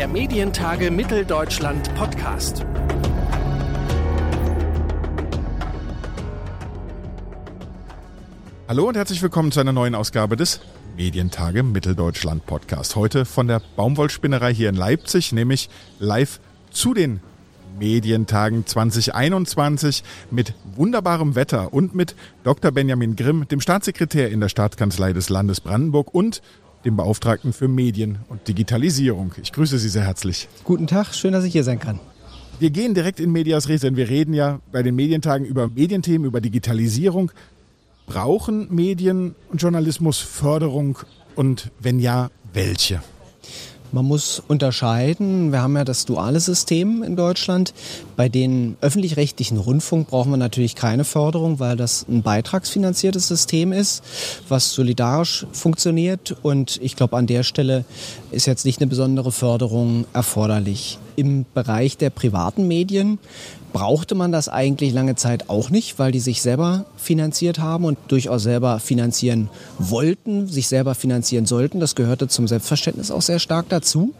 der Medientage Mitteldeutschland Podcast. Hallo und herzlich willkommen zu einer neuen Ausgabe des Medientage Mitteldeutschland Podcast. Heute von der Baumwollspinnerei hier in Leipzig, nämlich live zu den Medientagen 2021 mit wunderbarem Wetter und mit Dr. Benjamin Grimm, dem Staatssekretär in der Staatskanzlei des Landes Brandenburg und dem Beauftragten für Medien und Digitalisierung. Ich grüße Sie sehr herzlich. Guten Tag, schön, dass ich hier sein kann. Wir gehen direkt in Medias Res, denn wir reden ja bei den Medientagen über Medienthemen, über Digitalisierung. Brauchen Medien und Journalismus Förderung und wenn ja, welche? Man muss unterscheiden. Wir haben ja das duale System in Deutschland. Bei den öffentlich-rechtlichen Rundfunk brauchen wir natürlich keine Förderung, weil das ein beitragsfinanziertes System ist, was solidarisch funktioniert. Und ich glaube, an der Stelle ist jetzt nicht eine besondere Förderung erforderlich. Im Bereich der privaten Medien brauchte man das eigentlich lange Zeit auch nicht, weil die sich selber finanziert haben und durchaus selber finanzieren wollten, sich selber finanzieren sollten. Das gehörte zum Selbstverständnis auch sehr stark dazu.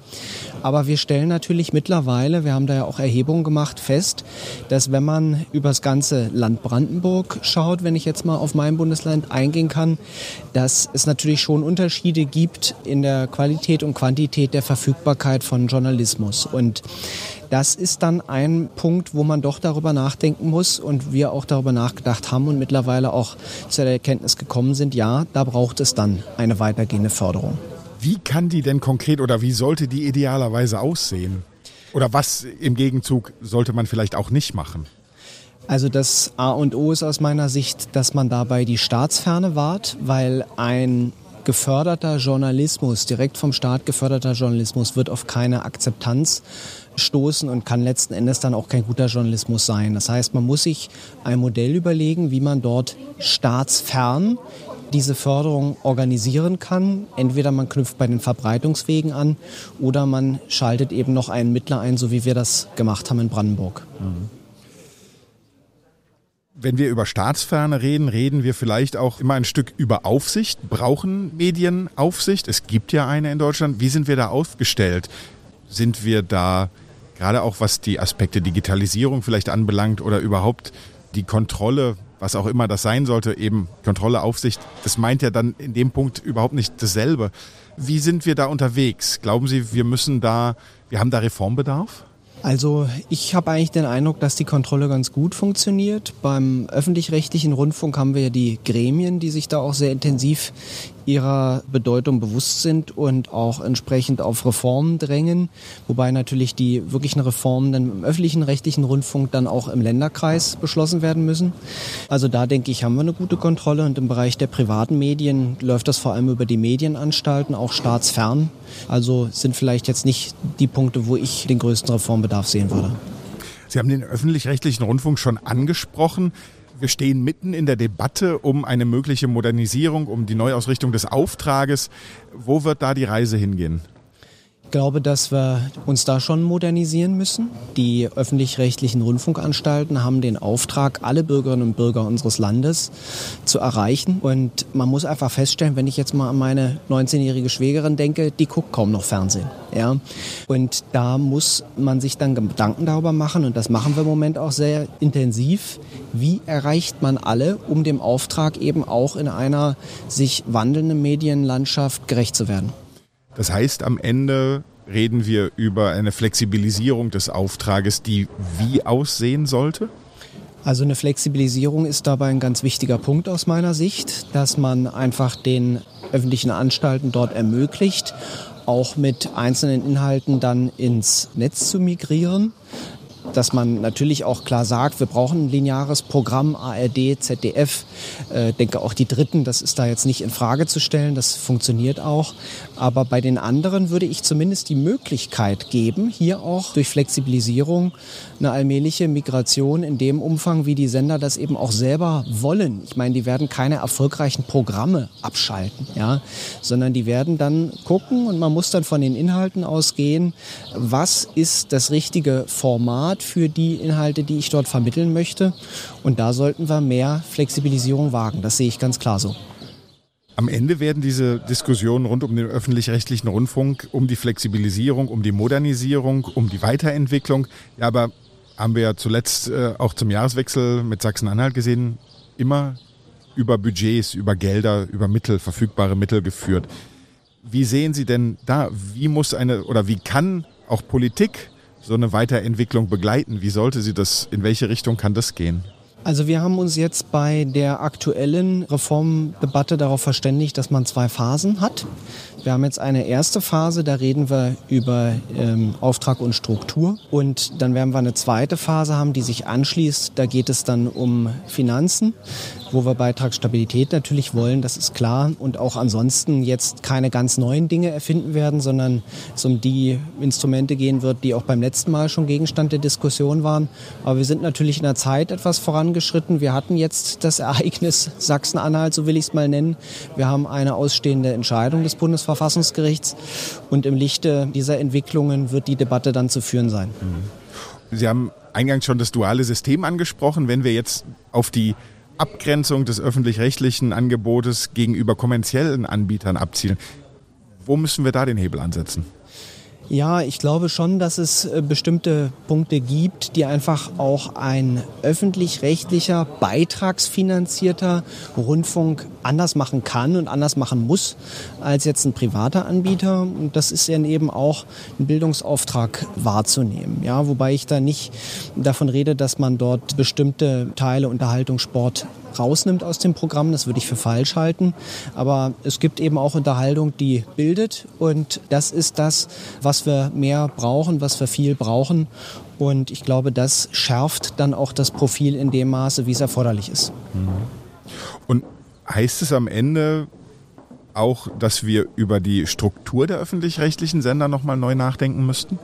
Aber wir stellen natürlich mittlerweile, wir haben da ja auch Erhebungen gemacht, fest, dass wenn man über das ganze Land Brandenburg schaut, wenn ich jetzt mal auf mein Bundesland eingehen kann, dass es natürlich schon Unterschiede gibt in der Qualität und Quantität der Verfügbarkeit von Journalismus. Und das ist dann ein Punkt, wo man doch darüber nachdenken muss und wir auch darüber nachgedacht haben und mittlerweile auch zu der Erkenntnis gekommen sind, ja, da braucht es dann eine weitergehende Förderung. Wie kann die denn konkret oder wie sollte die idealerweise aussehen? Oder was im Gegenzug sollte man vielleicht auch nicht machen? Also das A und O ist aus meiner Sicht, dass man dabei die Staatsferne wahrt, weil ein geförderter Journalismus, direkt vom Staat geförderter Journalismus, wird auf keine Akzeptanz stoßen und kann letzten Endes dann auch kein guter Journalismus sein. Das heißt, man muss sich ein Modell überlegen, wie man dort staatsfern diese Förderung organisieren kann. Entweder man knüpft bei den Verbreitungswegen an oder man schaltet eben noch einen Mittler ein, so wie wir das gemacht haben in Brandenburg. Mhm. Wenn wir über Staatsferne reden, reden wir vielleicht auch immer ein Stück über Aufsicht. Brauchen Medien Aufsicht? Es gibt ja eine in Deutschland. Wie sind wir da aufgestellt? Sind wir da gerade auch was die Aspekte Digitalisierung vielleicht anbelangt oder überhaupt die Kontrolle, was auch immer das sein sollte, eben Kontrolle, Aufsicht, das meint ja dann in dem Punkt überhaupt nicht dasselbe. Wie sind wir da unterwegs? Glauben Sie, wir müssen da, wir haben da Reformbedarf? Also ich habe eigentlich den Eindruck, dass die Kontrolle ganz gut funktioniert. Beim öffentlich-rechtlichen Rundfunk haben wir ja die Gremien, die sich da auch sehr intensiv ihrer Bedeutung bewusst sind und auch entsprechend auf Reformen drängen, wobei natürlich die wirklichen Reformen dann im öffentlichen rechtlichen Rundfunk dann auch im Länderkreis beschlossen werden müssen. Also da denke ich, haben wir eine gute Kontrolle und im Bereich der privaten Medien läuft das vor allem über die Medienanstalten, auch staatsfern. Also sind vielleicht jetzt nicht die Punkte, wo ich den größten Reformbedarf sehen würde. Sie haben den öffentlich-rechtlichen Rundfunk schon angesprochen. Wir stehen mitten in der Debatte um eine mögliche Modernisierung, um die Neuausrichtung des Auftrages. Wo wird da die Reise hingehen? Ich glaube, dass wir uns da schon modernisieren müssen. Die öffentlich-rechtlichen Rundfunkanstalten haben den Auftrag, alle Bürgerinnen und Bürger unseres Landes zu erreichen. Und man muss einfach feststellen, wenn ich jetzt mal an meine 19-jährige Schwägerin denke, die guckt kaum noch Fernsehen. Ja? Und da muss man sich dann Gedanken darüber machen, und das machen wir im Moment auch sehr intensiv, wie erreicht man alle, um dem Auftrag eben auch in einer sich wandelnden Medienlandschaft gerecht zu werden. Das heißt, am Ende reden wir über eine Flexibilisierung des Auftrages, die wie aussehen sollte? Also eine Flexibilisierung ist dabei ein ganz wichtiger Punkt aus meiner Sicht, dass man einfach den öffentlichen Anstalten dort ermöglicht, auch mit einzelnen Inhalten dann ins Netz zu migrieren dass man natürlich auch klar sagt, wir brauchen ein lineares Programm, ARD, ZDF, äh, denke auch die Dritten, das ist da jetzt nicht in Frage zu stellen, das funktioniert auch. Aber bei den anderen würde ich zumindest die Möglichkeit geben, hier auch durch Flexibilisierung eine allmähliche Migration in dem Umfang, wie die Sender das eben auch selber wollen. Ich meine, die werden keine erfolgreichen Programme abschalten, ja, sondern die werden dann gucken und man muss dann von den Inhalten ausgehen, was ist das richtige Format, Format für die Inhalte, die ich dort vermitteln möchte. Und da sollten wir mehr Flexibilisierung wagen. Das sehe ich ganz klar so. Am Ende werden diese Diskussionen rund um den öffentlich-rechtlichen Rundfunk, um die Flexibilisierung, um die Modernisierung, um die Weiterentwicklung, ja, aber haben wir ja zuletzt äh, auch zum Jahreswechsel mit Sachsen-Anhalt gesehen, immer über Budgets, über Gelder, über Mittel, verfügbare Mittel geführt. Wie sehen Sie denn da, wie muss eine oder wie kann auch Politik so eine Weiterentwicklung begleiten? Wie sollte sie das, in welche Richtung kann das gehen? Also wir haben uns jetzt bei der aktuellen Reformdebatte darauf verständigt, dass man zwei Phasen hat. Wir haben jetzt eine erste Phase, da reden wir über ähm, Auftrag und Struktur. Und dann werden wir eine zweite Phase haben, die sich anschließt. Da geht es dann um Finanzen, wo wir Beitragsstabilität natürlich wollen, das ist klar. Und auch ansonsten jetzt keine ganz neuen Dinge erfinden werden, sondern es um die Instrumente gehen wird, die auch beim letzten Mal schon Gegenstand der Diskussion waren. Aber wir sind natürlich in der Zeit etwas vorangeschritten. Wir hatten jetzt das Ereignis Sachsen-Anhalt, so will ich es mal nennen. Wir haben eine ausstehende Entscheidung des Bundesverfassungsgerichts. Und im Lichte dieser Entwicklungen wird die Debatte dann zu führen sein. Mhm. Sie haben eingangs schon das duale System angesprochen. Wenn wir jetzt auf die Abgrenzung des öffentlich-rechtlichen Angebotes gegenüber kommerziellen Anbietern abzielen, wo müssen wir da den Hebel ansetzen? Ja, ich glaube schon, dass es äh, bestimmte Punkte gibt, die einfach auch ein öffentlich-rechtlicher, beitragsfinanzierter Rundfunk anders machen kann und anders machen muss als jetzt ein privater Anbieter. Und das ist dann eben auch ein Bildungsauftrag wahrzunehmen. Ja, wobei ich da nicht davon rede, dass man dort bestimmte Teile Unterhaltung, Sport rausnimmt aus dem Programm. Das würde ich für falsch halten. Aber es gibt eben auch Unterhaltung, die bildet. Und das ist das, was wir mehr brauchen, was wir viel brauchen. Und ich glaube, das schärft dann auch das Profil in dem Maße, wie es erforderlich ist. Mhm. Und heißt es am Ende auch, dass wir über die Struktur der öffentlich-rechtlichen Sender nochmal neu nachdenken müssten?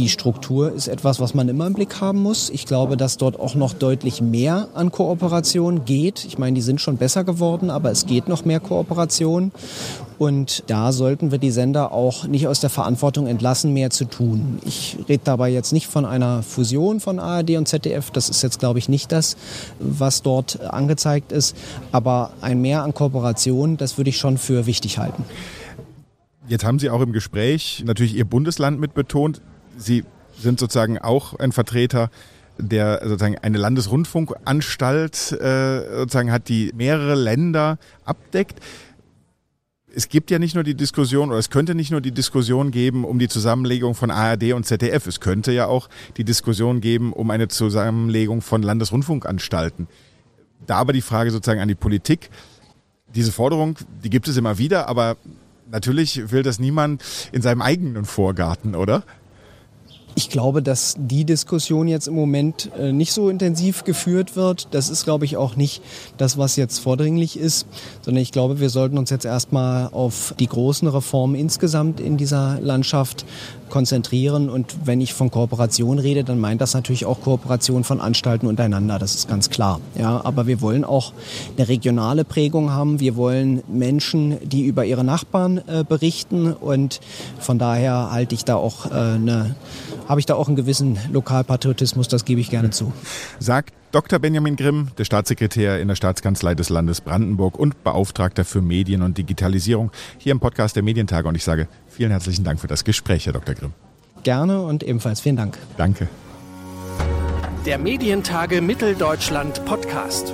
Die Struktur ist etwas, was man immer im Blick haben muss. Ich glaube, dass dort auch noch deutlich mehr an Kooperation geht. Ich meine, die sind schon besser geworden, aber es geht noch mehr Kooperation. Und da sollten wir die Sender auch nicht aus der Verantwortung entlassen, mehr zu tun. Ich rede dabei jetzt nicht von einer Fusion von ARD und ZDF. Das ist jetzt, glaube ich, nicht das, was dort angezeigt ist. Aber ein Mehr an Kooperation, das würde ich schon für wichtig halten. Jetzt haben Sie auch im Gespräch natürlich Ihr Bundesland mit betont. Sie sind sozusagen auch ein Vertreter der sozusagen eine Landesrundfunkanstalt äh, sozusagen hat, die mehrere Länder abdeckt. Es gibt ja nicht nur die Diskussion oder es könnte nicht nur die Diskussion geben um die Zusammenlegung von ARD und ZDF. Es könnte ja auch die Diskussion geben um eine Zusammenlegung von Landesrundfunkanstalten. Da aber die Frage sozusagen an die Politik. Diese Forderung, die gibt es immer wieder, aber natürlich will das niemand in seinem eigenen Vorgarten, oder? Ich glaube, dass die Diskussion jetzt im Moment äh, nicht so intensiv geführt wird. Das ist, glaube ich, auch nicht das, was jetzt vordringlich ist, sondern ich glaube, wir sollten uns jetzt erstmal auf die großen Reformen insgesamt in dieser Landschaft konzentrieren. Und wenn ich von Kooperation rede, dann meint das natürlich auch Kooperation von Anstalten untereinander. Das ist ganz klar. Ja, aber wir wollen auch eine regionale Prägung haben. Wir wollen Menschen, die über ihre Nachbarn äh, berichten. Und von daher halte ich da auch äh, eine, habe ich da auch einen gewissen Lokalpatriotismus. Das gebe ich gerne zu. Sagt Dr. Benjamin Grimm, der Staatssekretär in der Staatskanzlei des Landes Brandenburg und Beauftragter für Medien und Digitalisierung hier im Podcast der Medientage. Und ich sage vielen herzlichen Dank für das Gespräch, Herr Dr. Grimm. Gerne und ebenfalls vielen Dank. Danke. Der Medientage Mitteldeutschland Podcast.